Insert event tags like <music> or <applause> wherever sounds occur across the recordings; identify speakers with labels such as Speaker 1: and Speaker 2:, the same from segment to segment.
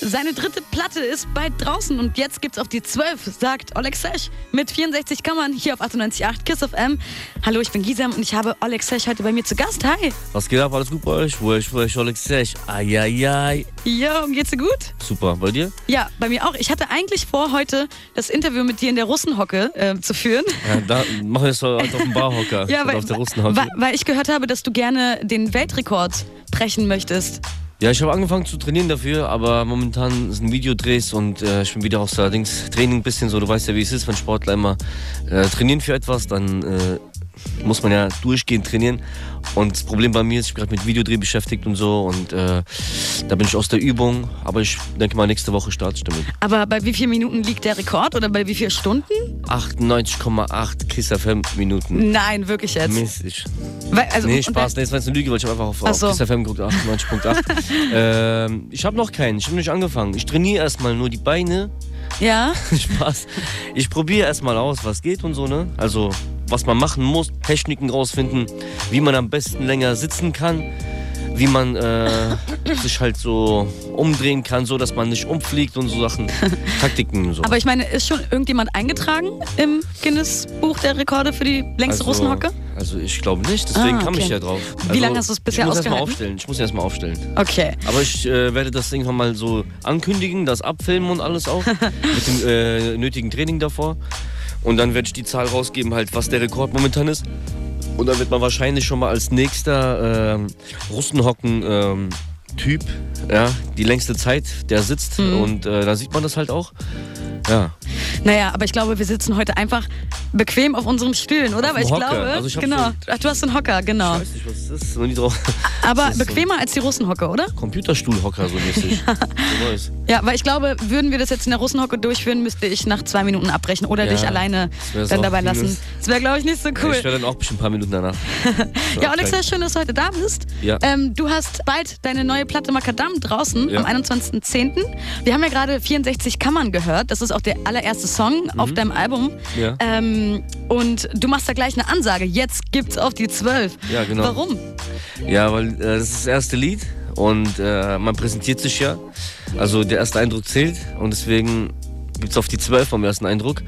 Speaker 1: Seine dritte Platte ist bald draußen und jetzt gibt's auf die 12, sagt Oleg Sesh mit 64 Kammern hier auf 98.8 KISS FM. Hallo, ich bin Gisem und ich habe Oleg Sesh heute bei mir zu Gast. Hi.
Speaker 2: Was geht ab? Alles gut bei euch? Wo ich, wo ich, Alex Sech. Eieiei.
Speaker 1: Jo, geht's dir gut?
Speaker 2: Super. Bei dir?
Speaker 1: Ja, bei mir auch. Ich hatte eigentlich vor, heute das Interview mit dir in der Russenhocke äh, zu führen.
Speaker 2: Ja, da machen wir es halt auf dem Barhocker. <laughs>
Speaker 1: Ja, weil,
Speaker 2: auf der Russenhocke.
Speaker 1: weil, weil ich gehört habe, dass du gerne den Weltrekord brechen möchtest.
Speaker 2: Ja, ich habe angefangen zu trainieren dafür, aber momentan sind Videodrehs und äh, ich bin wieder aus der Dings Training ein bisschen so. Du weißt ja, wie es ist, wenn Sportler immer äh, trainieren für etwas, dann äh, muss man ja durchgehend trainieren. Und das Problem bei mir ist, ich bin gerade mit Videodreh beschäftigt und so und äh, da bin ich aus der Übung. Aber ich denke mal, nächste Woche starte ich damit.
Speaker 1: Aber bei wie vielen Minuten liegt der Rekord oder bei wie vielen Stunden?
Speaker 2: 98,8 Kiss FM Minuten.
Speaker 1: Nein, wirklich jetzt.
Speaker 2: Mäßig.
Speaker 1: Weil, also,
Speaker 2: Nee, Spaß, nee, das war jetzt eine Lüge, weil ich habe einfach auf, auf
Speaker 1: so.
Speaker 2: Kiss FM geguckt, 98.8. <laughs> ähm, ich habe noch keinen, ich habe nicht angefangen. Ich trainiere erstmal nur die Beine.
Speaker 1: Ja. <laughs>
Speaker 2: Spaß. Ich probiere erstmal aus, was geht und so, ne? Also, was man machen muss, Techniken rausfinden, wie man am besten länger sitzen kann, wie man äh, <coughs> sich halt so umdrehen kann, so dass man nicht umfliegt und so Sachen. <laughs> Taktiken und so.
Speaker 1: Aber ich meine, ist schon irgendjemand eingetragen im Guinness-Buch der Rekorde für die längste
Speaker 2: also,
Speaker 1: Russenhocke?
Speaker 2: Also, ich glaube nicht, deswegen
Speaker 1: Ah,
Speaker 2: kam ich
Speaker 1: okay.
Speaker 2: ja drauf.
Speaker 1: Wie
Speaker 2: also,
Speaker 1: lange hast du es bisher
Speaker 2: Ich muss
Speaker 1: ausgehalten?
Speaker 2: aufstellen. Ich muss erstmal aufstellen.
Speaker 1: Okay.
Speaker 2: Aber ich äh, werde das irgendwann mal so ankündigen, das abfilmen und alles auch. <laughs> mit dem äh, nötigen Training davor. Und dann werde ich die Zahl rausgeben, halt, was der Rekord momentan ist. Und dann wird man wahrscheinlich schon mal als nächster ähm, Russenhocken. Ähm, Typ, ja, die längste Zeit, der sitzt
Speaker 1: Mhm.
Speaker 2: und äh, da sieht man das halt auch. Ja,
Speaker 1: Naja, aber ich glaube, wir sitzen heute einfach bequem auf unseren Stühlen, oder?
Speaker 2: Auf
Speaker 1: Weil ich
Speaker 2: Hocker.
Speaker 1: glaube,
Speaker 2: Also ich
Speaker 1: genau.
Speaker 2: so-
Speaker 1: Ach, du hast einen Hocker, genau.
Speaker 2: ich weiß nicht, was <laughs> das ist, noch nie drauf.
Speaker 1: Aber
Speaker 2: ist so-
Speaker 1: bequemer als die Russenhocke, oder?
Speaker 2: Computerstuhlhocker so mäßig. <laughs> so neues.
Speaker 1: Ja, weil ich glaube, würden wir das jetzt in der Russenhocke durchführen, müsste ich nach zwei Minuten abbrechen oder
Speaker 2: Ja,
Speaker 1: dich alleine dann dabei lassen.
Speaker 2: minus.
Speaker 1: Das wäre, glaube ich, nicht so cool.
Speaker 2: Ich werde dann auch bestimmt ein paar Minuten danach. <laughs>
Speaker 1: Ja, Alexa, schön, dass du heute da bist.
Speaker 2: Ja.
Speaker 1: Ähm, du hast bald deine neue Platte Makadam draußen
Speaker 2: Ja.
Speaker 1: am 21.10. Wir haben ja gerade 64 Kammern gehört. Das ist auch der allererste Song auf deinem Album.
Speaker 2: Mhm. Ja.
Speaker 1: Ähm, und du machst da gleich eine Ansage. Jetzt gibt's auf die 12.
Speaker 2: Ja, genau.
Speaker 1: Warum?
Speaker 2: Ja, weil äh, das ist das erste Lied und äh, man präsentiert sich ja. Also der erste Eindruck zählt und deswegen gibt's auf die 12 vom ersten Eindruck.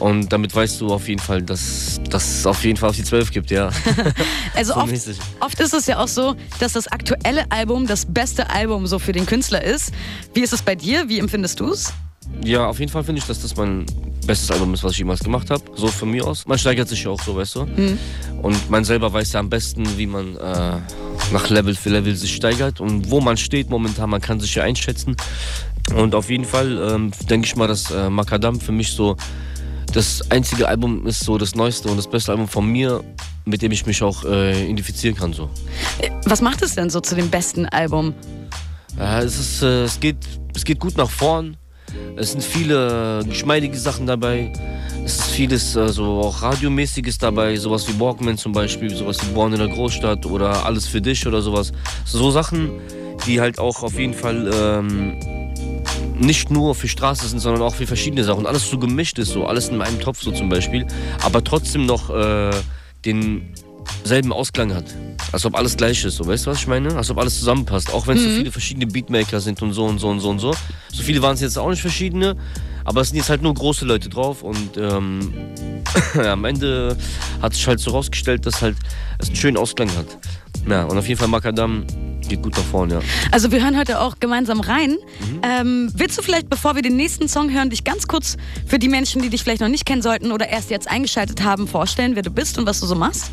Speaker 2: Und damit weißt du auf jeden Fall, dass dass es auf jeden Fall auf die 12 gibt, ja. <laughs>
Speaker 1: Also
Speaker 2: So
Speaker 1: oft, oft ist es ja auch so, dass das aktuelle Album das beste Album so für den Künstler ist. Wie ist es bei dir? Wie empfindest du es?
Speaker 2: Ja, auf jeden Fall finde ich, dass das mein bestes Album ist, was ich jemals gemacht habe. So von mir aus. Man steigert sich ja auch so, weißt du. Und man selber weiß ja am besten, wie man äh, nach Level für Level sich steigert und wo man steht momentan. Man kann sich ja einschätzen. Und auf jeden Fall ähm, denke ich mal, dass äh, Makadam für mich so das einzige Album ist, so das neueste und das beste Album von mir, mit dem ich mich auch äh, identifizieren kann. So.
Speaker 1: Was macht es denn so zu dem besten Album?
Speaker 2: Ja, es, ist, äh, es, geht, es geht gut nach vorn. Es sind viele geschmeidige Sachen dabei. Es ist vieles äh, auch radiomäßiges dabei, sowas wie Walkman zum Beispiel, sowas wie Born in der Großstadt oder Alles für dich oder sowas. So Sachen, die halt auch auf jeden Fall ähm, nicht nur für Straße sind, sondern auch für verschiedene Sachen. Alles so gemischt ist, so alles in einem Topf so zum Beispiel, aber trotzdem noch äh, denselben Ausklang hat. Als ob alles gleich ist, so weißt du, was ich meine? Als ob alles zusammenpasst. Auch wenn es so viele verschiedene Beatmaker sind und so und so und so und so. So viele waren es jetzt auch nicht verschiedene, aber es sind jetzt halt nur große Leute drauf und ähm, <laughs> am Ende hat sich halt so rausgestellt, dass halt es einen schönen Ausklang hat. Ja, und auf jeden Fall Makadam geht gut nach vorne, ja.
Speaker 1: Also wir hören heute auch gemeinsam rein.
Speaker 2: Mhm.
Speaker 1: Ähm, willst du vielleicht, bevor wir den nächsten Song hören, dich ganz kurz für die Menschen, die dich vielleicht noch nicht kennen sollten oder erst jetzt eingeschaltet haben, vorstellen, wer du bist und was du so machst?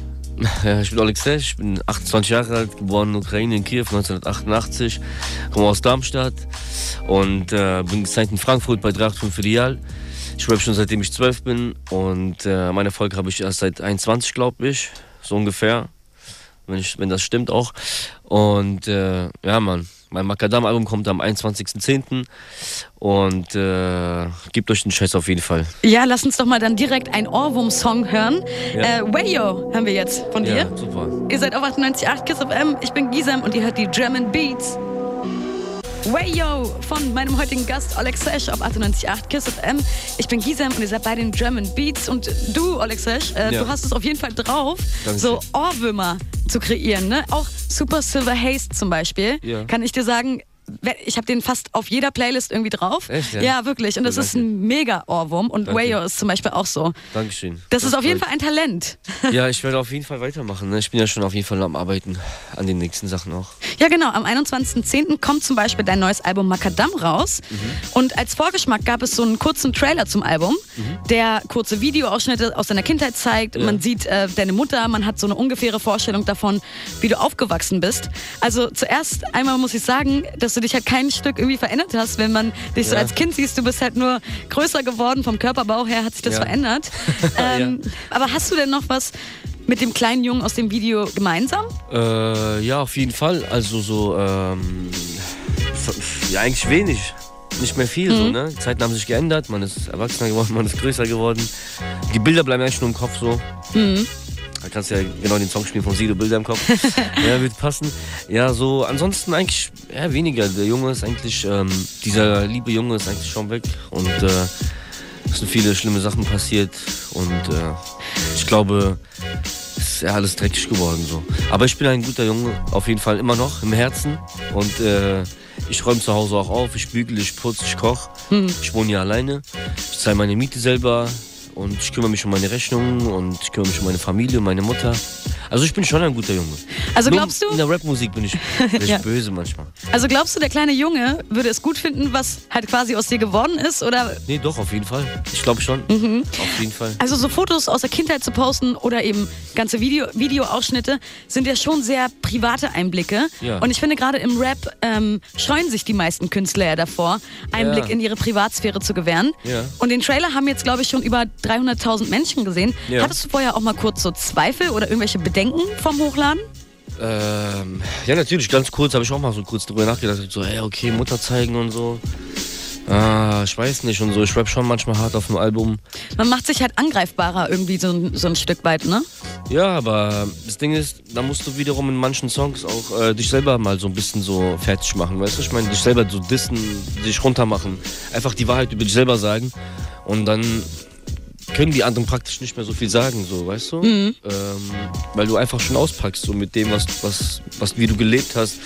Speaker 2: Ja, ich bin Alexej, ich bin 28 Jahre alt, geboren in Ukraine, in Kiew 1988, komme aus Darmstadt und äh, bin gesigned in Frankfurt bei 385 Filial. Ich rappe schon seitdem ich 12 bin und äh, meine Erfolg habe ich erst seit 21, glaube ich, so ungefähr, wenn, ich, wenn das stimmt auch. Und äh, ja, Mann, mein Makadam-Album kommt am 21.10. und äh, gebt euch den Scheiß auf jeden Fall.
Speaker 1: Ja, lass uns doch mal dann direkt einen Ohrwurm-Song hören.
Speaker 2: Ja.
Speaker 1: Äh, Wayo haben wir jetzt von dir.
Speaker 2: Ja, super.
Speaker 1: Ihr seid auf 98.8 KISS FM, ich bin Gisem und ihr hört die German Beats. Wayo von meinem heutigen Gast Alex Sesh auf 98.8 KISS FM. Ich bin Gisem und ihr seid bei den German Beats. Und du, Alex Sesh, äh,
Speaker 2: Ja.
Speaker 1: du hast es auf jeden Fall drauf,
Speaker 2: Dankeschön.
Speaker 1: so Ohrwürmer zu kreieren. Ne? Auch Super Silver Haze zum Beispiel.
Speaker 2: Ja.
Speaker 1: Kann ich dir sagen, ich habe den fast auf jeder Playlist irgendwie drauf.
Speaker 2: Echt, ja?
Speaker 1: ja? wirklich. Und das
Speaker 2: Cool,
Speaker 1: ist ein mega Ohrwurm. Und
Speaker 2: Danke.
Speaker 1: Wayo ist zum Beispiel auch so.
Speaker 2: Dankeschön.
Speaker 1: Das ist auf jeden. Fall ein Talent. <laughs>
Speaker 2: Ja, ich werde auf jeden Fall weitermachen. Ne? Ich bin ja schon auf jeden Fall am Arbeiten an den nächsten Sachen auch.
Speaker 1: Ja, genau. Am 21.10. kommt zum Beispiel dein neues Album Macadam raus. Und als Vorgeschmack gab es so einen kurzen Trailer zum Album, der kurze Videoausschnitte aus deiner Kindheit zeigt.
Speaker 2: Ja.
Speaker 1: Man sieht äh, deine Mutter, man hat so eine ungefähre Vorstellung davon, wie du aufgewachsen bist. Also zuerst einmal muss ich sagen, dass du dich halt kein Stück irgendwie verändert hast, wenn man dich so
Speaker 2: Ja.
Speaker 1: als Kind siehst. Du bist halt nur größer geworden, vom Körperbau her hat sich das
Speaker 2: Ja.
Speaker 1: verändert. <laughs> ähm, Aber hast du denn noch was mit dem kleinen Jungen aus dem Video gemeinsam?
Speaker 2: Äh, ja, auf jeden Fall. Also so, ähm, ja, eigentlich wenig. Nicht mehr viel, so, ne? Die Zeiten haben sich geändert, man ist erwachsener geworden, <laughs> man ist größer geworden. Die Bilder bleiben eigentlich nur im Kopf so. Da kannst du ja genau den Song spielen von Sido, Bilder im Kopf. <laughs> ja, wird passen. Ja, so, ansonsten eigentlich ja, weniger. Der Junge ist eigentlich, ähm, dieser liebe Junge ist eigentlich schon weg und äh, es sind viele schlimme Sachen passiert und äh, ich glaube, es ist ja alles dreckig geworden so. Aber ich bin ein guter Junge, auf jeden Fall immer noch im Herzen und äh, ich räume zu Hause auch auf, ich bügele, ich putze, ich koche. Ich wohne hier alleine, ich zahle meine Miete selber und ich kümmere mich um meine Rechnungen und ich kümmere mich um meine Familie, um meine Mutter. Also ich bin schon ein guter Junge.
Speaker 1: Also
Speaker 2: Nur
Speaker 1: glaubst du?
Speaker 2: In der Rapmusik bin ich, <laughs> bin ich
Speaker 1: Ja.
Speaker 2: böse manchmal.
Speaker 1: Also glaubst du, der kleine Junge würde es gut finden, was halt quasi aus dir geworden ist? Oder
Speaker 2: Nee, doch, auf jeden Fall. Ich glaube schon.
Speaker 1: Mhm.
Speaker 2: Auf jeden Fall.
Speaker 1: also so Fotos aus der Kindheit zu posten oder eben ganze Video, Videoausschnitte sind ja schon sehr private Einblicke.
Speaker 2: Ja.
Speaker 1: Und ich finde gerade im Rap ähm, scheuen sich die meisten Künstler ja davor, Einblick
Speaker 2: Ja.
Speaker 1: in ihre Privatsphäre zu gewähren.
Speaker 2: Ja.
Speaker 1: Und den Trailer haben jetzt, glaube ich, schon über 300.000 Menschen gesehen.
Speaker 2: Ja.
Speaker 1: Hattest du vorher auch mal kurz so Zweifel oder irgendwelche Bedenken vom Hochladen?
Speaker 2: Ähm, ja, natürlich, ganz kurz habe ich auch mal so kurz drüber nachgedacht. So, hey, okay, Mutter zeigen und so. Ah, ich weiß nicht und so. Ich rap schon manchmal hart auf dem Album.
Speaker 1: Man macht sich halt angreifbarer irgendwie so, ein- so ein Stück weit, ne?
Speaker 2: Ja, aber das Ding ist, da musst du wiederum in manchen Songs auch äh, dich selber mal so ein bisschen so fertig machen, weißt du? Ich meine, dich selber so dissen, dich runtermachen. Einfach die Wahrheit über dich selber sagen. Und dann können die anderen praktisch nicht mehr so viel sagen, so, weißt du? Ähm, weil du einfach schon auspackst, so mit dem, was, was, was, wie du gelebt hast,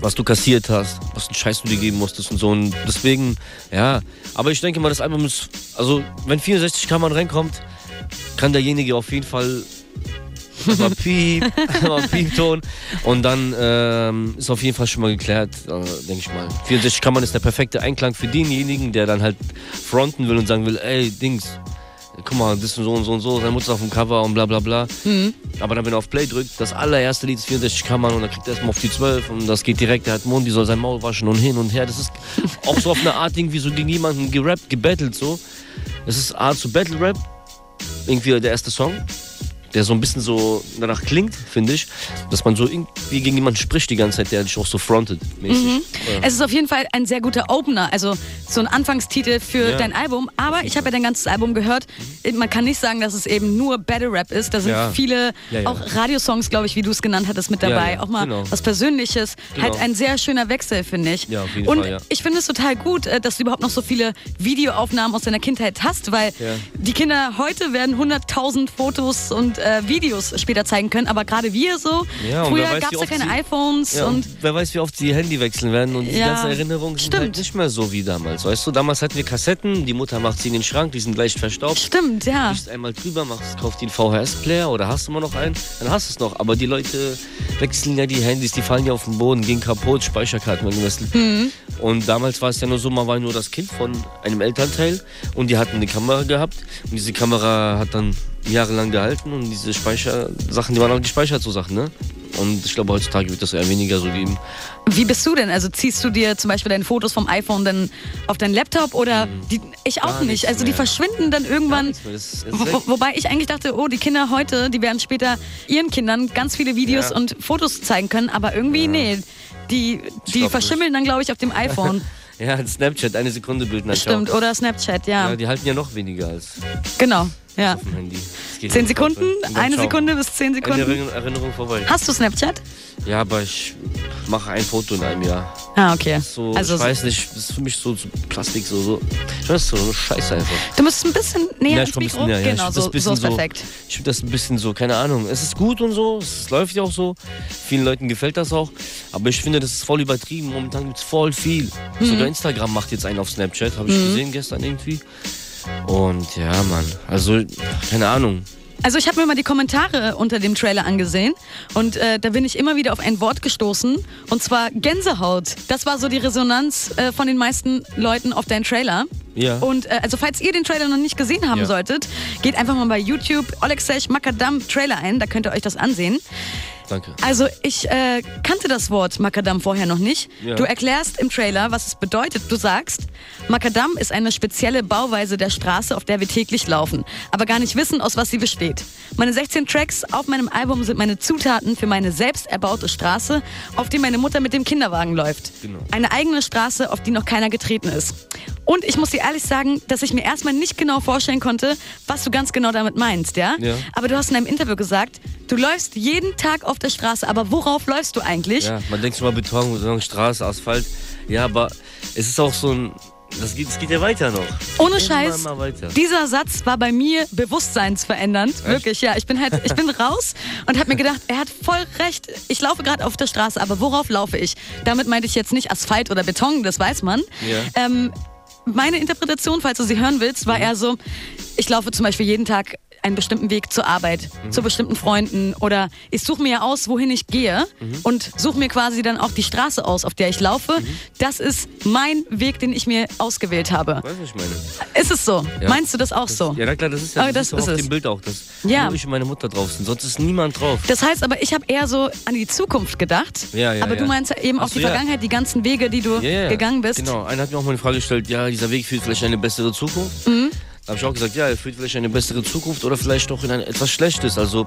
Speaker 2: was du kassiert hast, was einen Scheiß du dir geben musstest und so. Und deswegen, ja. Aber ich denke mal, das Album ist, also, wenn 64 Kammern reinkommt, kann derjenige auf jeden Fall <laughs> mal Piep, <laughs> mal Piepton. Und dann ähm, ist auf jeden Fall schon mal geklärt, äh, denke ich mal. 64 Kammern ist der perfekte Einklang für denjenigen, der dann halt fronten will und sagen will, ey, Dings, guck mal, das ist so und so und so, seine Mutter ist auf dem Cover und bla bla bla. Aber dann, wenn er auf Play drückt, das allererste Lied ist 64 Kammern und dann kriegt er erstmal auf die 12 und das geht direkt, der hat Mund, die soll sein Maul waschen und hin und her. Das ist <laughs> auch so auf eine Art irgendwie so gegen jemanden gerappt, gebettelt so. Es ist Art zu Battle Rap, irgendwie der erste Song, der so ein bisschen so danach klingt, finde ich, dass man so irgendwie gegen jemanden spricht die ganze Zeit, der dich auch so frontet, mäßig. Ja.
Speaker 1: Es ist auf jeden Fall ein sehr guter Opener, also so ein Anfangstitel für
Speaker 2: Ja.
Speaker 1: dein Album. Aber ich habe ja dein ganzes Album gehört. Man kann nicht sagen, dass es eben nur Battle Rap ist. Da sind
Speaker 2: Ja.
Speaker 1: viele auch Radiosongs, glaube ich, wie du es genannt hattest, mit dabei. Auch mal
Speaker 2: genau.
Speaker 1: was Persönliches.
Speaker 2: Genau.
Speaker 1: Halt ein sehr schöner Wechsel, finde ich.
Speaker 2: Ja, auf jeden
Speaker 1: Und
Speaker 2: Fall,
Speaker 1: ich finde es total gut, äh, dass du überhaupt noch so viele Videoaufnahmen aus deiner Kindheit hast, weil die Kinder heute werden 100.000 Fotos und äh, Videos später zeigen können. Aber gerade wir so,
Speaker 2: Ja,
Speaker 1: früher gab es ja keine
Speaker 2: sie-
Speaker 1: iPhones
Speaker 2: Ja,
Speaker 1: und
Speaker 2: und wer weiß, wie oft die Handy wechseln werden und die
Speaker 1: Ja,
Speaker 2: ganzen Erinnerungen sind
Speaker 1: stimmt.
Speaker 2: halt nicht mehr so wie damals, weißt du? Damals hatten wir Kassetten, die Mutter macht sie in den Schrank, die sind leicht verstaubt.
Speaker 1: stimmt, ja.
Speaker 2: Liest einmal drüber, machst, kauft den VHS-Player oder hast du immer noch einen, dann hast du es noch. Aber die Leute wechseln ja die Handys, die fallen ja auf den Boden, gehen kaputt, Speicherkarten werden gewechselt.
Speaker 1: Mhm.
Speaker 2: Und damals war es ja nur so, man war nur das Kind von einem Elternteil und die hatten eine Kamera gehabt und diese Kamera hat dann jahrelang gehalten und diese Speichersachen, die waren halt gespeichert, so Sachen, ne? Und ich glaube, heutzutage wird das eher weniger so geben.
Speaker 1: Wie bist du denn? Also ziehst du dir zum Beispiel deine Fotos vom iPhone dann auf deinen Laptop oder die, ich auch nicht. Also die
Speaker 2: mehr.
Speaker 1: verschwinden dann irgendwann.
Speaker 2: Das das
Speaker 1: Wo, wobei ich eigentlich dachte, oh, die Kinder heute, die werden später ihren Kindern ganz viele Videos
Speaker 2: Ja.
Speaker 1: und Fotos zeigen können, aber irgendwie, nee, die, die verschimmeln dann, glaube ich, auf dem <laughs> iPhone.
Speaker 2: Ja, Snapchat, eine Sekunde Bild, na, ciao.
Speaker 1: Stimmt, oder Snapchat, ja.
Speaker 2: Ja, die halten ja noch weniger als
Speaker 1: genau, ja.
Speaker 2: auf dem Handy.
Speaker 1: Zehn Sekunden, eine
Speaker 2: ciao.
Speaker 1: Sekunde bis zehn
Speaker 2: Eine
Speaker 1: Sekunden.
Speaker 2: Erinnerung, Erinnerung vorbei.
Speaker 1: Hast du Snapchat?
Speaker 2: Ja, aber ich mache ein Foto in einem Jahr.
Speaker 1: Ah, okay.
Speaker 2: So,
Speaker 1: also
Speaker 2: ich weiß nicht, das ist für mich so, so Plastik, so, so. Ich weiß so, so scheiße einfach.
Speaker 1: du musst ein bisschen näher
Speaker 2: Ja,
Speaker 1: ins
Speaker 2: ich ein
Speaker 1: Mikro.
Speaker 2: näher, ja. Ich
Speaker 1: Genau,
Speaker 2: find das
Speaker 1: so, so ist
Speaker 2: so-
Speaker 1: perfekt.
Speaker 2: Ich finde das ein bisschen so, keine Ahnung. Es ist gut und so, es läuft ja auch so. Vielen Leuten gefällt das auch. Aber ich finde, das ist voll übertrieben. Momentan gibt es voll viel.
Speaker 1: Mhm.
Speaker 2: Sogar Instagram macht jetzt einen auf Snapchat, habe ich gesehen gestern irgendwie. Und ja, Mann, also, keine Ahnung.
Speaker 1: Also ich habe mir mal die Kommentare unter dem Trailer angesehen und äh, da bin ich immer wieder auf ein Wort gestoßen und zwar Gänsehaut. Das war so die Resonanz äh, von den meisten Leuten auf deinen Trailer.
Speaker 2: Ja.
Speaker 1: Und äh, also falls ihr den Trailer noch nicht gesehen haben
Speaker 2: Ja.
Speaker 1: solltet, geht einfach mal bei YouTube Olexech Makadam Trailer ein, da könnt ihr euch das ansehen.
Speaker 2: Danke.
Speaker 1: Also ich äh, kannte das Wort Makadam vorher noch nicht.
Speaker 2: Ja.
Speaker 1: Du erklärst im Trailer, was es bedeutet. Du sagst, Makadam ist eine spezielle Bauweise der Straße, auf der wir täglich laufen, aber gar nicht wissen, aus was sie besteht. Meine 16 Tracks auf meinem Album sind meine Zutaten für meine selbst erbaute Straße, auf die meine Mutter mit dem Kinderwagen läuft.
Speaker 2: Genau.
Speaker 1: Eine eigene Straße, auf die noch keiner getreten ist. Und ich muss dir ehrlich sagen, dass ich mir erstmal nicht genau vorstellen konnte, was du ganz genau damit meinst, ja?
Speaker 2: Ja.
Speaker 1: Aber du hast in einem Interview gesagt, du läufst jeden Tag auf der Straße, aber worauf läufst du eigentlich?
Speaker 2: Ja, man denkt schon mal Beton, Beton, Straße, Asphalt. Ja, aber es ist auch so ein. Das geht, das geht ja weiter noch.
Speaker 1: Ohne Scheiß, dieser Satz war bei mir bewusstseinsverändernd. Wirklich, ja. Ich bin halt, ich bin <laughs> raus und habe mir gedacht, er hat voll recht. Ich laufe gerade auf der Straße, aber worauf laufe ich? Damit meinte ich jetzt nicht Asphalt oder Beton, das weiß man.
Speaker 2: Ja.
Speaker 1: Ähm, meine Interpretation, falls du sie hören willst, war eher so, ich laufe zum Beispiel jeden Tag einen bestimmten Weg zur Arbeit, zu bestimmten Freunden oder ich suche mir ja aus, wohin ich gehe und suche mir quasi dann auch die Straße aus, auf der ich laufe. Das ist mein Weg, den ich mir ausgewählt habe.
Speaker 2: Weißt du, was ich meine?
Speaker 1: Ist es so?
Speaker 2: Ja.
Speaker 1: Meinst du das auch so?
Speaker 2: Ja, na klar, das ist ja
Speaker 1: Aber
Speaker 2: das
Speaker 1: das
Speaker 2: ist auf
Speaker 1: es.
Speaker 2: dem Bild auch, dass
Speaker 1: Ja.
Speaker 2: nur ich und meine Mutter drauf sind. Sonst ist niemand drauf.
Speaker 1: Das heißt aber, ich habe eher so an die Zukunft gedacht.
Speaker 2: Ja, ja,
Speaker 1: aber du meinst ja eben auch
Speaker 2: so,
Speaker 1: die. Vergangenheit, die ganzen Wege, die du gegangen bist.
Speaker 2: Genau, einer hat mir auch mal eine Frage gestellt, ja, dieser Weg führt vielleicht in eine bessere Zukunft.
Speaker 1: Mhm.
Speaker 2: Habe ich auch gesagt, ja, er führt vielleicht in eine bessere Zukunft oder vielleicht auch in ein etwas Schlechtes. Also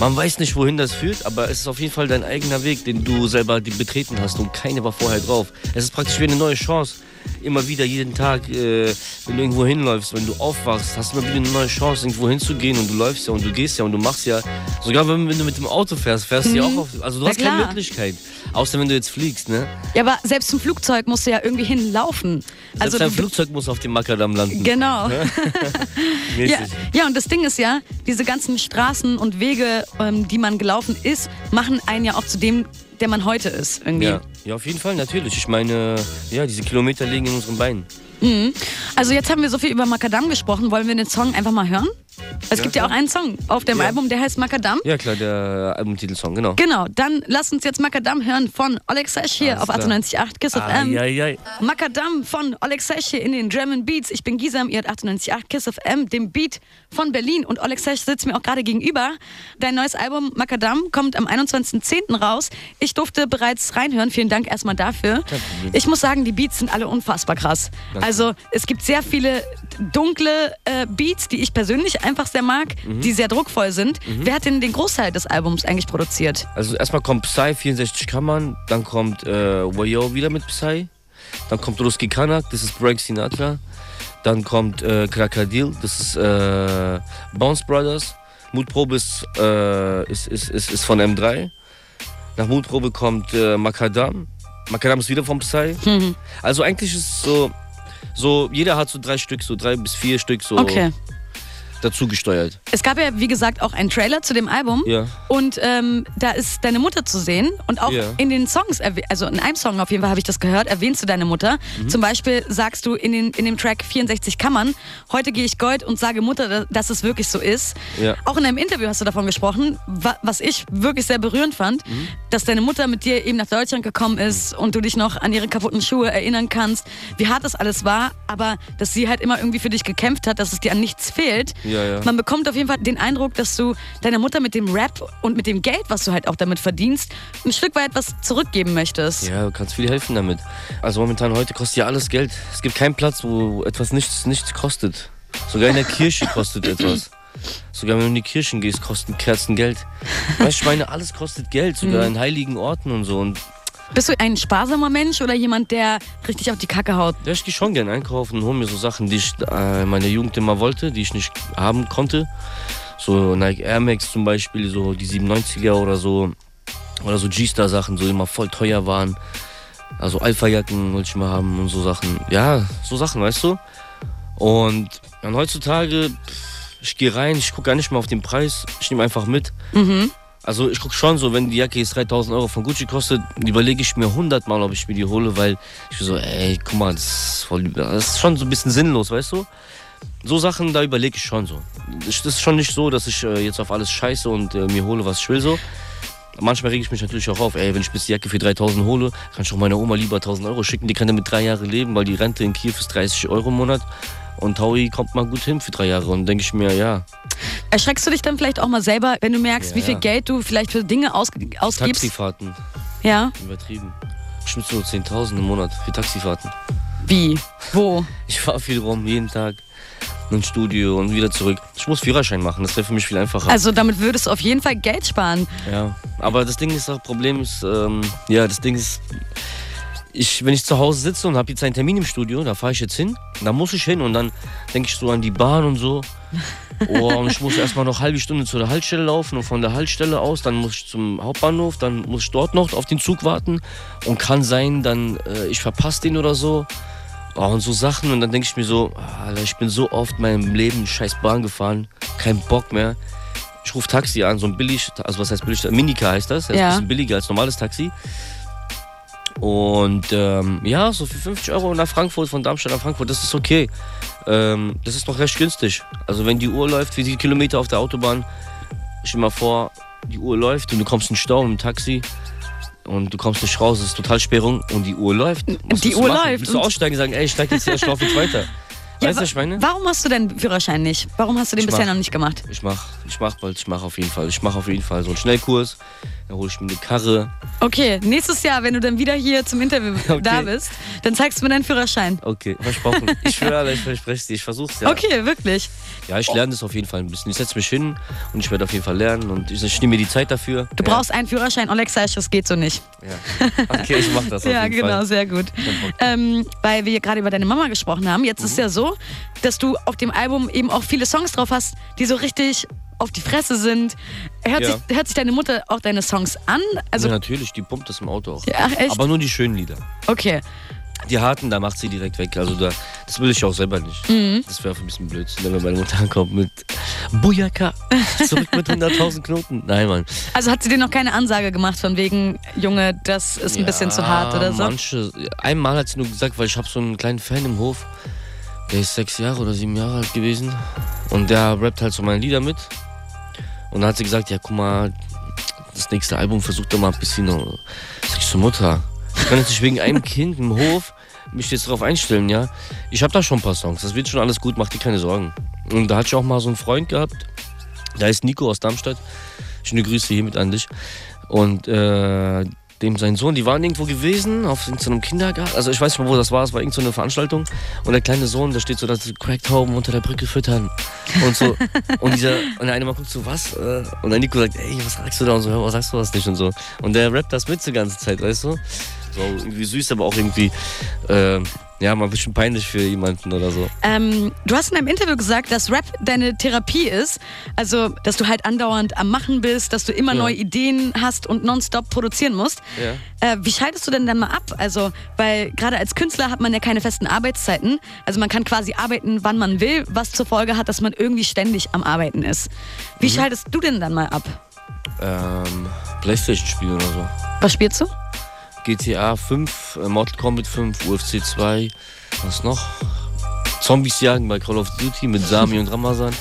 Speaker 2: man weiß nicht, wohin das führt, aber es ist auf jeden Fall dein eigener Weg, den du selber betreten hast und keine war vorher drauf. Es ist praktisch wie eine neue Chance. Immer wieder, jeden Tag, äh, wenn du irgendwo hinläufst, wenn du aufwachst, hast du immer wieder eine neue Chance, irgendwo hinzugehen und du läufst ja und du gehst ja und du machst ja, sogar wenn, wenn du mit dem Auto fährst, fährst du ja auch auf, also du
Speaker 1: Na
Speaker 2: hast keine
Speaker 1: klar.
Speaker 2: Möglichkeit. Außer wenn du jetzt fliegst, ne?
Speaker 1: Ja, aber selbst zum Flugzeug musst du ja irgendwie hinlaufen.
Speaker 2: Selbst
Speaker 1: Also
Speaker 2: dein Flugzeug muss auf dem Makadam landen.
Speaker 1: Genau. <laughs> Ja, <laughs> ja, und das Ding ist ja, diese ganzen Straßen und Wege, ähm, die man gelaufen ist, machen einen ja auch zu dem, der man heute ist. Irgendwie.
Speaker 2: Ja. ja, auf jeden Fall, natürlich. Ich meine, ja, diese Kilometer liegen in unseren Beinen.
Speaker 1: Also jetzt haben wir so viel über Makadam gesprochen. Wollen wir den Song einfach mal hören? Es gibt ja
Speaker 2: klar.
Speaker 1: auch einen Song auf dem
Speaker 2: Ja.
Speaker 1: Album, der heißt Makadam.
Speaker 2: Ja, klar, der Albumtitelsong, genau.
Speaker 1: Genau, dann lasst uns jetzt Makadam hören von Oleg Sesh hier
Speaker 2: Alles
Speaker 1: auf
Speaker 2: klar.
Speaker 1: 98.8 Kiss FM.
Speaker 2: Eieiei.
Speaker 1: Makadam von Oleg Sesh hier in den German Beats. Ich bin Gisam, ihr habt 98.8 Kiss FM, dem Beat von Berlin. Und Oleg Sesh sitzt mir auch gerade gegenüber. Dein neues Album Makadam kommt am 21.10. raus. Ich durfte bereits reinhören. Vielen Dank erstmal dafür. Ich muss sagen, die Beats sind alle unfassbar krass.
Speaker 2: Danke.
Speaker 1: Also es gibt sehr viele dunkle äh, Beats, die ich persönlich einfach sehr mag,
Speaker 2: Mhm.
Speaker 1: die sehr druckvoll sind. Wer hat denn den Großteil des Albums eigentlich produziert?
Speaker 2: Also erstmal kommt Psy, 64 Kammern, dann kommt äh, Wayo wieder mit Psy, dann kommt Ruski Kanak, das ist Frank Sinatra, dann kommt äh, Krakadil, das ist äh, Bounce Brothers, Mutprobe ist, äh, ist, ist, ist, ist von M3, nach Mutprobe kommt äh, Makadam, Makadam ist wieder von Psy.
Speaker 1: Mhm.
Speaker 2: Also eigentlich ist es so, so, jeder hat so drei Stück, so drei bis vier Stück so
Speaker 1: Okay.
Speaker 2: Dazu gesteuert.
Speaker 1: Es gab ja, wie gesagt, auch einen Trailer zu dem Album.
Speaker 2: Ja.
Speaker 1: Und ähm, da ist deine Mutter zu sehen. Und auch
Speaker 2: Ja.
Speaker 1: in den Songs, also in einem Song auf jeden Fall habe ich das gehört, erwähnst du deine Mutter.
Speaker 2: Mhm.
Speaker 1: Zum Beispiel sagst du in, den, in dem Track 64 Kammern, heute gehe ich Gold und sage Mutter, da- dass es wirklich so ist.
Speaker 2: Ja.
Speaker 1: Auch in einem Interview hast du davon gesprochen, wa was ich wirklich sehr berührend fand,
Speaker 2: Mhm.
Speaker 1: dass deine Mutter mit dir eben nach Deutschland gekommen ist und du dich noch an ihre kaputten Schuhe erinnern kannst, wie hart das alles war, aber dass sie halt immer irgendwie für dich gekämpft hat, dass es dir an nichts fehlt.
Speaker 2: Ja, ja.
Speaker 1: Man bekommt auf jeden Fall den Eindruck, dass du deiner Mutter mit dem Rap und mit dem Geld, was du halt auch damit verdienst, ein Stück weit was zurückgeben möchtest.
Speaker 2: Ja, du kannst viel helfen damit. Also momentan heute kostet ja alles Geld. Es gibt keinen Platz, wo etwas nichts, nichts kostet. Sogar in der Kirche kostet etwas. Sogar wenn du in die Kirchen gehst, kosten Kerzen Geld. Weißt du, ich meine, alles kostet Geld, sogar in heiligen Orten und so. Und
Speaker 1: Bist du ein sparsamer Mensch oder jemand, der richtig auf die Kacke haut?
Speaker 2: ja, ich gehe schon gern einkaufen und hole mir so Sachen, die ich äh, in meiner Jugend immer wollte, die ich nicht haben konnte. So Nike Air Max zum Beispiel, so die 97er oder so. Oder so G-Star-Sachen, so immer voll teuer waren. Also Alpha-Jacken wollte ich mal haben und so Sachen. Ja, so Sachen, weißt du? Und dann heutzutage, ich gehe rein, ich gucke gar nicht mehr auf den Preis, ich nehme einfach mit.
Speaker 1: Mhm.
Speaker 2: Also ich gucke schon so, wenn die Jacke jetzt 3000 Euro von Gucci kostet, überlege ich mir 100 Mal, ob ich mir die hole, weil ich so, ey, guck mal, das ist, voll, das ist schon so ein bisschen sinnlos, weißt du? So Sachen, da überlege ich schon so. Das ist schon nicht so, dass ich äh, jetzt auf alles scheiße und äh, mir hole, was ich will so. Manchmal rege ich mich natürlich auch auf, ey, wenn ich bis die Jacke für 3000 hole, kann ich auch meiner Oma lieber 1000 Euro schicken. Die kann damit drei Jahre leben, weil die Rente in Kiew ist 30 Euro im Monat. Und Taui kommt mal gut hin für drei Jahre. Und denke ich mir, ja,
Speaker 1: Erschreckst du dich dann vielleicht auch mal selber, wenn du merkst,
Speaker 2: Ja,
Speaker 1: wie viel
Speaker 2: ja.
Speaker 1: Geld du vielleicht für Dinge aus, ausgibst?
Speaker 2: Taxifahrten,
Speaker 1: Ja.
Speaker 2: übertrieben. Bestimmt so 10.000 im Monat für Taxifahrten.
Speaker 1: Wie? Wo?
Speaker 2: Ich fahre viel rum, jeden Tag ins Studio und wieder zurück. Ich muss Führerschein machen, das wäre für mich viel einfacher.
Speaker 1: Also damit würdest du auf jeden Fall Geld sparen.
Speaker 2: ja, aber das Ding ist, das Problem ist, ähm, ja, das Ding ist, ich, wenn ich zu Hause sitze und habe jetzt einen Termin im Studio, da fahre ich jetzt hin, da muss ich hin und dann denke ich so an die Bahn und so. <laughs> Oh, und ich muss erstmal noch eine halbe Stunde zu der Haltestelle laufen und von der Haltestelle aus, dann muss ich zum Hauptbahnhof, dann muss ich dort noch auf den Zug warten und kann sein, dann äh, ich verpasse den oder so. Oh, und so Sachen und dann denke ich mir so, Alter, ich bin so oft in meinem Leben scheiß Bahn gefahren, kein Bock mehr. Ich rufe Taxi an, so ein billig, also was heißt billig, Minika heißt das, das ist
Speaker 1: Ja.
Speaker 2: ein bisschen billiger als normales Taxi. Und ähm, ja, so für 50 Euro nach Frankfurt, von Darmstadt nach Frankfurt, das ist okay. Ähm, das ist noch recht günstig. Also wenn die Uhr läuft, wie die Kilometer auf der Autobahn, stell dir mal vor, die Uhr läuft und du kommst in den Stau im Taxi und du kommst nicht raus, es ist total Sperrung und die Uhr läuft. Was
Speaker 1: Die Uhr
Speaker 2: machen?
Speaker 1: läuft
Speaker 2: Willst du aussteigen und sagen, ey, ich steig jetzt hier, ich laufe jetzt weiter?
Speaker 1: Ja,
Speaker 2: weißt du,
Speaker 1: wa-
Speaker 2: was ich meine?
Speaker 1: Warum hast du deinen Führerschein nicht? Warum hast du den
Speaker 2: Ich
Speaker 1: bisher
Speaker 2: mach-
Speaker 1: noch nicht gemacht?
Speaker 2: Ich mach, ich mach bald, ich mach auf jeden Fall. Ich mach auf jeden Fall so einen Schnellkurs. Dann hole ich mir eine Karre.
Speaker 1: Okay, nächstes Jahr, wenn du dann wieder hier zum Interview <laughs>
Speaker 2: Okay.
Speaker 1: da bist, dann zeigst du mir deinen Führerschein.
Speaker 2: Okay, versprochen. Ich schwöre, ich verspreche dir. Ich versuch's ja.
Speaker 1: Okay, wirklich.
Speaker 2: Ja, ich lerne das auf jeden Fall ein bisschen. Ich setze mich hin und ich werde auf jeden Fall lernen und ich, ich nehme mir die Zeit dafür.
Speaker 1: Du
Speaker 2: ja.
Speaker 1: brauchst einen Führerschein, Alexa, das geht so nicht.
Speaker 2: Ja. Okay, ich mach das <laughs> auf
Speaker 1: Ja,
Speaker 2: jeden
Speaker 1: genau,
Speaker 2: Fall.
Speaker 1: sehr gut. Ähm, weil wir gerade über deine Mama gesprochen haben. Jetzt
Speaker 2: Mhm.
Speaker 1: ist ja so, dass du auf dem Album eben auch viele Songs drauf hast, die so richtig auf die Fresse sind. Hört,
Speaker 2: Ja.
Speaker 1: sich, hört sich deine Mutter auch deine Songs an? Also,
Speaker 2: ja, natürlich, die pumpt das im Auto auch.
Speaker 1: ja, echt?
Speaker 2: Aber nur die schönen Lieder.
Speaker 1: okay.
Speaker 2: Die harten, da macht sie direkt weg. Also da, das will ich auch selber nicht.
Speaker 1: Mhm.
Speaker 2: Das wäre ein bisschen blöd, wenn meine Mutter ankommt mit Bujaka, zurück mit 100.000 Knoten. Nein, Mann.
Speaker 1: Also hat sie dir noch keine Ansage gemacht von wegen, Junge, das ist ein bisschen zu hart oder so?
Speaker 2: Manche, einmal hat sie nur gesagt, weil ich habe so einen kleinen Fan im Hof, der ist sechs Jahre oder sieben Jahre alt gewesen und der rappt halt so meine Lieder mit. Und dann hat sie gesagt, ja guck mal, das nächste Album versucht er mal ein bisschen. Sag ich so, Mutter, ich kann jetzt nicht wegen einem Kind im Hof mich jetzt darauf einstellen, ja. Ich habe da schon ein paar Songs, das wird schon alles gut, mach dir keine Sorgen. Und da hatte ich auch mal so einen Freund gehabt, der heißt Nico aus Darmstadt. Schöne Grüße hiermit an dich. Und äh, dem sein Sohn, die waren irgendwo gewesen, auf so einem Kindergarten. Also ich weiß nicht mal, wo das war, es war irgendeine so Veranstaltung. Und der kleine Sohn, da steht so, dass die Cracktauben unter der Brücke füttern. Und so. <laughs> und dieser, und der eine mal guckt so, was? Äh, Und der Nico sagt, ey, was sagst du da? Und so, hör, was sagst du das nicht? Und so. Und der rappt das mit die ganze Zeit, weißt du? So irgendwie süß, aber auch irgendwie, äh, ja, mal ein bisschen peinlich für jemanden oder so.
Speaker 1: Ähm, du hast in einem Interview gesagt, dass Rap deine Therapie ist. Also, dass du halt andauernd am Machen bist, dass du immer
Speaker 2: Ja.
Speaker 1: neue Ideen hast und nonstop produzieren musst.
Speaker 2: Ja.
Speaker 1: Äh, wie schaltest du denn dann mal ab? Also, weil gerade als Künstler hat man ja keine festen Arbeitszeiten. Also man kann quasi arbeiten, wann man will, was zur Folge hat, dass man irgendwie ständig am Arbeiten ist. Wie
Speaker 2: Mhm.
Speaker 1: schaltest du denn dann mal ab?
Speaker 2: Ähm, Playstation-Spiele oder so.
Speaker 1: Was spielst du?
Speaker 2: GTA 5, äh, Mortal Kombat 5, UFC 2, was noch? Zombies jagen bei Call of Duty mit Sami und Ramazan.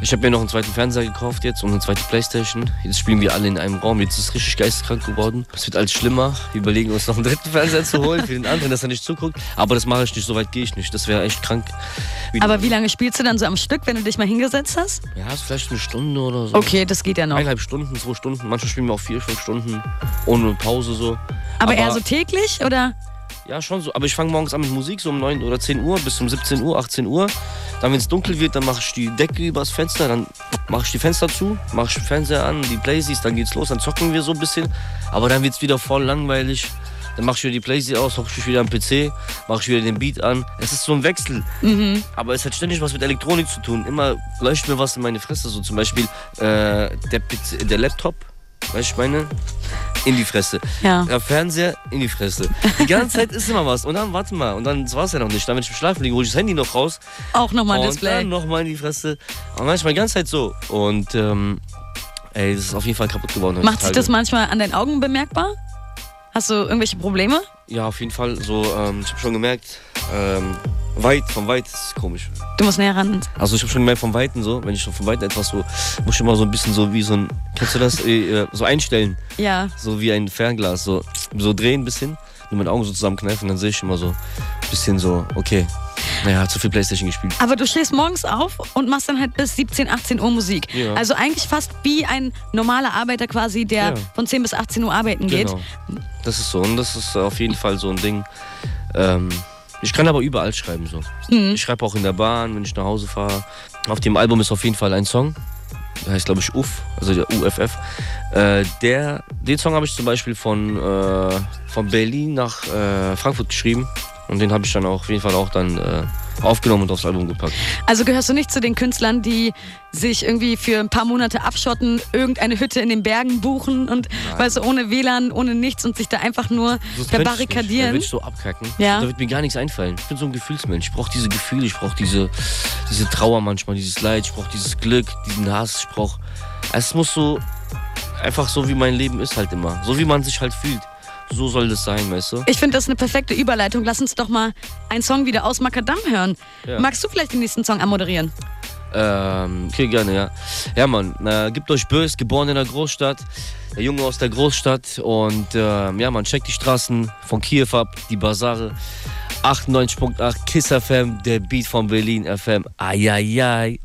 Speaker 2: Ich habe mir noch einen zweiten Fernseher gekauft jetzt und eine zweite Playstation. Jetzt spielen wir alle in einem Raum. Jetzt ist es richtig geisteskrank geworden. Es wird alles schlimmer. Wir überlegen uns noch einen dritten Fernseher zu holen für den anderen, dass er nicht zuguckt. Aber das mache ich nicht, so weit gehe ich nicht. Das wäre echt krank. Wie
Speaker 1: Aber wie lange spielst du dann so am Stück, wenn du dich mal hingesetzt hast?
Speaker 2: Ja, ist vielleicht eine Stunde oder so.
Speaker 1: Okay, das geht ja noch.
Speaker 2: Eineinhalb Stunden, zwei Stunden. Manchmal spielen wir auch vier, fünf Stunden. Ohne Pause so.
Speaker 1: Aber, eher so täglich oder?
Speaker 2: Ja, schon so. Aber ich fange morgens an mit Musik, so um 9 oder 10 Uhr bis um 17 Uhr, 18 Uhr. Dann, wenn es dunkel wird, dann mache ich die Decke übers Fenster, dann mache ich die Fenster zu, mache ich den Fernseher an, die Playsys, dann geht's los, dann zocken wir so ein bisschen. Aber dann wird's wieder voll langweilig. Dann mache ich wieder die Playsee aus, hocke ich wieder am PC, mache ich wieder den Beat an. Es ist so ein Wechsel. Aber es hat ständig was mit Elektronik zu tun. Immer leuchtet mir was in meine Fresse. So zum Beispiel äh, der, PC, der Laptop weißt du, ich meine? In die Fresse.
Speaker 1: Ja.
Speaker 2: Der Fernseher in die Fresse. Die ganze Zeit ist immer was. Und dann, warte mal, und dann das war's ja noch nicht. Dann, wenn ich im Schlafen liege, hole ich das Handy noch raus.
Speaker 1: Auch nochmal ein
Speaker 2: und
Speaker 1: Display.
Speaker 2: dann nochmal in die Fresse. Und manchmal die ganze Zeit so. Und, ähm, ey, das ist auf jeden Fall kaputt geworden.
Speaker 1: Macht sich das manchmal an deinen Augen bemerkbar? Hast du irgendwelche Probleme?
Speaker 2: Ja, auf jeden Fall. So, ähm, ich habe schon gemerkt, ähm, weit, von weit ist komisch.
Speaker 1: Du musst näher ran.
Speaker 2: Also ich habe schon gemerkt, vom Weiten so, wenn ich schon von Weiten etwas so, muss ich immer so ein bisschen so wie so ein, kennst du das, äh, so einstellen,
Speaker 1: Ja.
Speaker 2: so wie ein Fernglas, so, so drehen ein bisschen, nur meine Augen so zusammenkneifen, dann sehe ich immer so ein bisschen so, okay, naja, zu viel Playstation gespielt.
Speaker 1: Aber du stehst morgens auf und machst dann halt bis 17, 18 Uhr Musik.
Speaker 2: Ja.
Speaker 1: Also eigentlich fast wie ein normaler Arbeiter quasi, der
Speaker 2: Ja.
Speaker 1: von 10 bis 18 Uhr arbeiten geht.
Speaker 2: Genau, das ist so und das ist auf jeden Fall so ein Ding, ähm, ich kann aber überall schreiben so.
Speaker 1: Mhm.
Speaker 2: Ich schreibe auch in der Bahn, wenn ich nach Hause fahre. Auf dem Album ist auf jeden Fall ein Song. Der heißt, glaube ich, UF, also der UFF. Äh, der, den Song habe ich zum Beispiel von, äh, von Berlin nach äh, Frankfurt geschrieben. Und den habe ich dann auch auf jeden Fall auch dann äh, aufgenommen und aufs Album gepackt.
Speaker 1: Also gehörst du nicht zu den Künstlern, die sich irgendwie für ein paar Monate abschotten, irgendeine Hütte in den Bergen buchen und weißt du, ohne WLAN, ohne nichts und sich da einfach nur.
Speaker 2: Da
Speaker 1: verbarrikadieren?
Speaker 2: würde ich so abkacken.
Speaker 1: Ja.
Speaker 2: Da wird mir gar nichts einfallen. Ich bin so ein Gefühlsmensch. Ich brauche diese Gefühle, ich brauche diese, diese Trauer manchmal, dieses Leid, ich brauche dieses Glück, diesen Hass, ich brauche. Es muss so einfach so, wie mein Leben ist halt immer. So wie man sich halt fühlt. So soll das sein, weißt du?
Speaker 1: Ich finde das eine perfekte Überleitung. Lass uns doch mal einen Song wieder aus Makadam hören.
Speaker 2: Ja.
Speaker 1: Magst du vielleicht den nächsten Song anmoderieren?
Speaker 2: Ähm, okay, gerne, ja. Ja, Mann, äh, gibt euch bös, geboren in der Großstadt, der Junge aus der Großstadt und ähm, ja, man checkt die Straßen von Kiew ab, die Basare. 98.8 Kiss FM, der Beat von Berlin FM. Ayayay.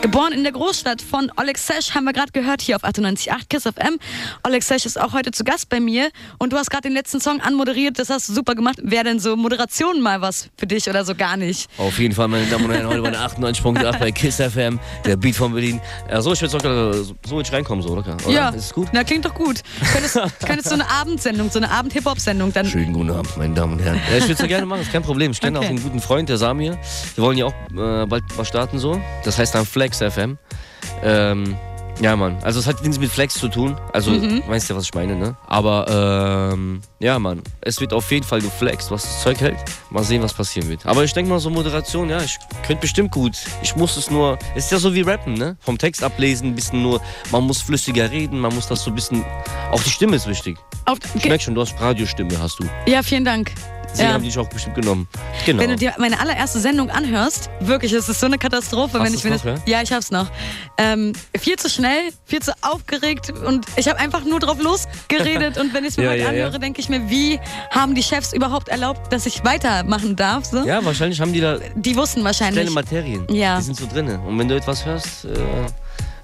Speaker 1: Geboren in der Großstadt von Oleg Sesh haben wir gerade gehört hier auf 98.8 Kiss FM. Oleg Sesh ist auch heute zu Gast bei mir und du hast gerade den letzten Song anmoderiert. Das hast du super gemacht. Wäre denn so Moderation mal was für dich oder so gar nicht?
Speaker 2: Auf jeden Fall, meine Damen und Herren, heute bei der 98.8 bei Kiss FM, der Beat von Berlin. Ja, so, ich locker, so so ich reinkommen, so locker. Oder?
Speaker 1: Ja,
Speaker 2: Ist gut?
Speaker 1: Na, klingt doch gut. Könntest, <laughs> könntest so eine Abendsendung, so eine Abend-Hip-Hop-Sendung dann.
Speaker 2: Schönen guten Abend, meine Damen und Herren. Ja, ich würde es ja gerne machen, ist kein Problem. Ich kenne
Speaker 1: Okay.
Speaker 2: auch einen guten Freund, der Samir. Wir wollen ja auch äh, bald was starten so. Das heißt dann Flex FM. Ähm, ja, Mann. Also es hat nichts mit Flex zu tun. Also, weißt ja, was ich meine, ne? Aber, ähm, ja, Mann. Es wird auf jeden Fall geflext, was das Zeug hält. Mal sehen, was passieren wird. Aber ich denke mal, so Moderation, ja, ich könnte bestimmt gut. Ich muss es nur, es ist ja so wie Rappen, ne? Vom Text ablesen, ein bisschen nur, man muss flüssiger reden, man muss das so ein bisschen, auch die Stimme ist wichtig.
Speaker 1: Auf,
Speaker 2: Ich merke schon, du hast Radiostimme, hast du.
Speaker 1: ja, vielen Dank.
Speaker 2: Deswegen
Speaker 1: Ja.
Speaker 2: haben die dich auch bestimmt genommen. Genau.
Speaker 1: Wenn du dir meine allererste Sendung anhörst, wirklich, es ist so eine Katastrophe,
Speaker 2: Hast
Speaker 1: wenn ich mir
Speaker 2: noch,
Speaker 1: das. Ja, ich hab's noch. Ähm, viel zu schnell, viel zu aufgeregt und ich habe einfach nur drauf losgeredet <laughs> und wenn ich es mir
Speaker 2: Ja,
Speaker 1: heute
Speaker 2: ja, ja.
Speaker 1: anhöre, denke ich mir, wie haben die Chefs überhaupt erlaubt, dass ich weitermachen darf? So?
Speaker 2: ja, wahrscheinlich haben die da
Speaker 1: Die wussten wahrscheinlich.
Speaker 2: kleine Materien.
Speaker 1: Ja.
Speaker 2: Die sind so drinne. Und wenn du etwas hörst, äh,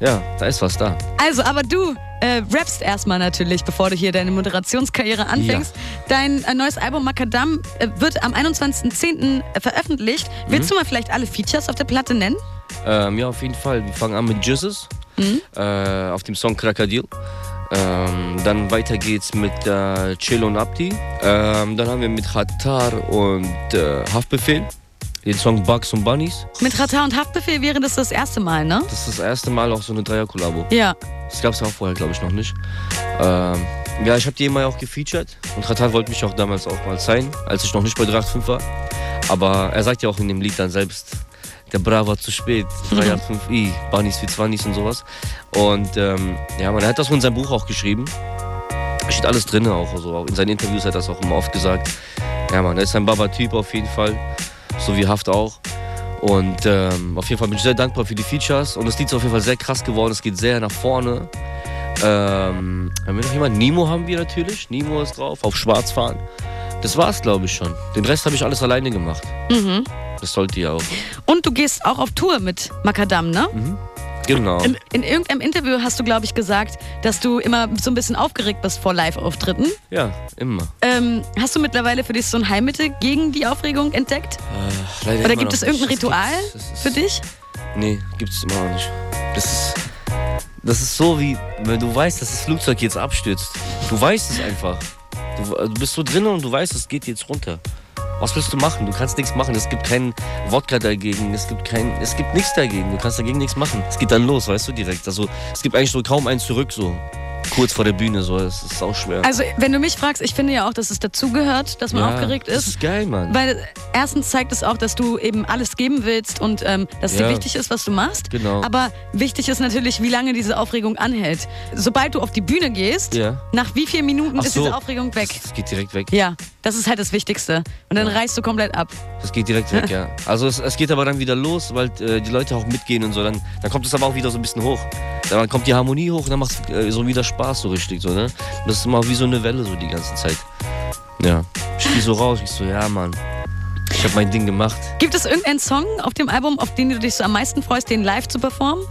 Speaker 2: ja, da ist was da.
Speaker 1: Also, aber du äh, rappst erstmal natürlich, bevor du hier deine Moderationskarriere anfängst. Dein äh, neues Album Macadam äh, wird am 21.10. veröffentlicht. Willst
Speaker 2: Mhm.
Speaker 1: du mal vielleicht alle Features auf der Platte nennen?
Speaker 2: Ähm, ja, auf jeden Fall. Wir fangen an mit Jizzes äh, auf dem Song Krakadil. Ähm, dann weiter geht's mit äh, Chill und Abdi. Ähm, dann haben wir mit Hatar und äh, Haftbefehl den Song Bugs und Bunnies.
Speaker 1: Mit Ratar und Haftbefehl wäre das das erste Mal, ne?
Speaker 2: Das ist das erste Mal auch so eine Dreier-Kollabo.
Speaker 1: Ja.
Speaker 2: Das gab es auch vorher, glaube ich, noch nicht. Ähm, ja, ich habe die immer auch gefeatured und Ratat wollte mich auch damals auch mal sein, als ich noch nicht bei 385 war. Aber er sagt ja auch in dem Lied dann selbst, der Brava zu spät, 385i, Bunnies wie Zwannis und sowas. Und ähm, ja, man er hat das in seinem Buch auch geschrieben. Da steht alles drin auch. Also in seinen Interviews hat er das auch immer oft gesagt. Ja, man, er ist ein Baba-Typ auf jeden Fall. So wie Haft auch. Und ähm, auf jeden Fall bin ich sehr dankbar für die Features. Und das Lied ist auf jeden Fall sehr krass geworden. Es geht sehr nach vorne. Ähm, haben wir noch jemanden? Nemo haben wir natürlich. Nemo ist drauf. Auf Schwarz fahren. Das war's, glaube ich, schon. Den Rest habe ich alles alleine gemacht.
Speaker 1: Mhm.
Speaker 2: Das sollte ja auch.
Speaker 1: Und du gehst auch auf Tour mit Macadam, ne?
Speaker 2: Genau.
Speaker 1: In, in irgendeinem Interview hast du, glaube ich, gesagt, dass du immer so ein bisschen aufgeregt bist vor Live-Auftritten.
Speaker 2: Ja, immer.
Speaker 1: Ähm, hast du mittlerweile für dich so ein Heilmittel gegen die Aufregung entdeckt?
Speaker 2: Äh,
Speaker 1: Oder gibt es irgendein
Speaker 2: nicht. Das
Speaker 1: Ritual
Speaker 2: gibt's- das ist-
Speaker 1: für dich?
Speaker 2: Nee, gibt's immer noch nicht. Das ist, das ist so wie, wenn du weißt, dass das Flugzeug jetzt abstürzt. Du weißt es einfach. Du, du bist so drin und du weißt, es geht jetzt runter. Was willst du machen? Du kannst nichts machen. Es gibt keinen Wodka dagegen. Es gibt kein, es gibt nichts dagegen. Du kannst dagegen nichts machen. Es geht dann los, weißt du direkt. Also es gibt eigentlich so kaum ein zurück so. Kurz vor der Bühne, so, das ist auch schwer.
Speaker 1: Also, wenn du mich fragst, ich finde ja auch, dass es dazugehört, dass man
Speaker 2: ja,
Speaker 1: aufgeregt
Speaker 2: Das
Speaker 1: ist.
Speaker 2: ist geil, Mann.
Speaker 1: Weil erstens zeigt es auch, dass du eben alles geben willst und ähm, dass es dir
Speaker 2: Ja.
Speaker 1: wichtig ist, was du machst.
Speaker 2: Genau.
Speaker 1: Aber wichtig ist natürlich, wie lange diese Aufregung anhält. Sobald du auf die Bühne gehst,
Speaker 2: Ja.
Speaker 1: nach wie vielen Minuten
Speaker 2: Ach
Speaker 1: ist
Speaker 2: so.
Speaker 1: diese Aufregung weg?
Speaker 2: Das, das geht direkt weg.
Speaker 1: Ja, das ist halt das Wichtigste. Und dann reißt du komplett ab.
Speaker 2: Das geht direkt weg, <laughs> ja. Also es, es geht aber dann wieder los, weil äh, die Leute auch mitgehen und so. Dann, dann kommt es aber auch wieder so ein bisschen hoch. Dann kommt die Harmonie hoch und dann macht es äh, so wieder Spaß so richtig. So, ne? Das ist immer wie so eine Welle so die ganze Zeit. Ja. Ich gehe so raus, ich so, ja Mann. Ich habe mein Ding gemacht.
Speaker 1: Gibt es irgendeinen Song auf dem Album, auf den du dich so am meisten freust, den live zu performen?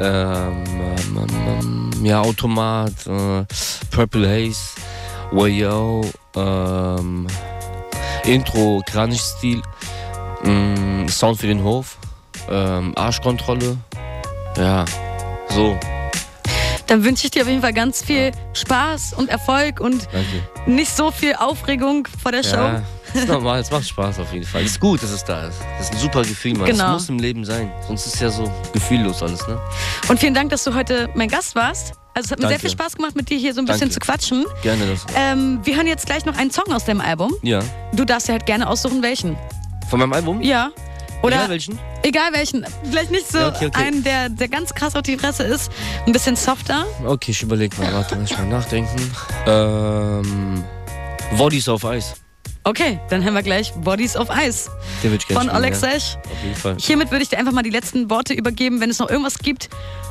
Speaker 2: Ähm, ähm, ähm, ähm, ja, Automat, äh, Purple Haze, Wayo, ähm, Intro, Kranich-Stil, ähm, Sound für den Hof, ähm, Arschkontrolle. Ja, so,
Speaker 1: Dann wünsche ich dir auf jeden Fall ganz viel Spaß und Erfolg und
Speaker 2: danke.
Speaker 1: nicht so viel Aufregung vor der Show.
Speaker 2: Ja, ist normal, es macht Spaß auf jeden Fall. Ist gut, dass es da ist. Das ist ein super Gefühl, man.
Speaker 1: Genau.
Speaker 2: Das muss im Leben sein. Sonst ist ja so gefühllos alles, ne?
Speaker 1: Und vielen Dank, dass du heute mein Gast warst. Also es hat mir sehr
Speaker 2: Danke.
Speaker 1: viel Spaß gemacht, mit dir hier so ein bisschen
Speaker 2: Danke.
Speaker 1: zu quatschen.
Speaker 2: Gerne das.
Speaker 1: Ähm, wir hören jetzt gleich noch einen Song aus deinem Album.
Speaker 2: Ja.
Speaker 1: Du darfst dir halt gerne aussuchen, welchen.
Speaker 2: Von meinem Album?
Speaker 1: Ja. Oder
Speaker 2: Egal welchen?
Speaker 1: egal welchen. Vielleicht nicht so
Speaker 2: Ja, okay, okay.
Speaker 1: einen, der, der ganz krass auf die Fresse ist. Ein bisschen softer.
Speaker 2: Okay, ich überleg mal. Warte, lass ich mal nachdenken. Ähm. Bodies auf Eis.
Speaker 1: Okay, dann haben wir gleich Bodies of Ice
Speaker 2: Den ich
Speaker 1: von Alex
Speaker 2: ja. Auf jeden Fall.
Speaker 1: Hiermit würde ich dir einfach mal die letzten Worte übergeben, wenn es noch irgendwas gibt,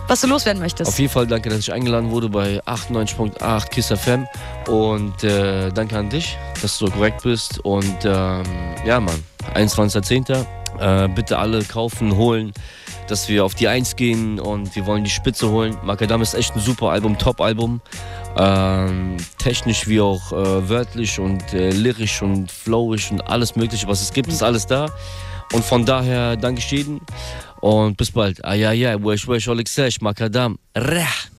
Speaker 1: was du loswerden möchtest.
Speaker 2: Auf jeden Fall danke, dass ich eingeladen wurde bei 98.8 Kiss FM. Und äh, danke an dich, dass du so korrekt bist. Und ähm, ja, Mann, 21.10. Äh, bitte alle kaufen, holen, dass wir auf die Eins gehen und wir wollen die Spitze holen. Macadam ist echt ein super Album, Top-Album. Ähm, technisch wie auch äh, wörtlich und äh, lyrisch und flowisch und alles Mögliche, was es gibt, ist alles da. Und von daher danke ich jedem und bis bald. Ayaya, wesh wesh Alex Macadam. Rah.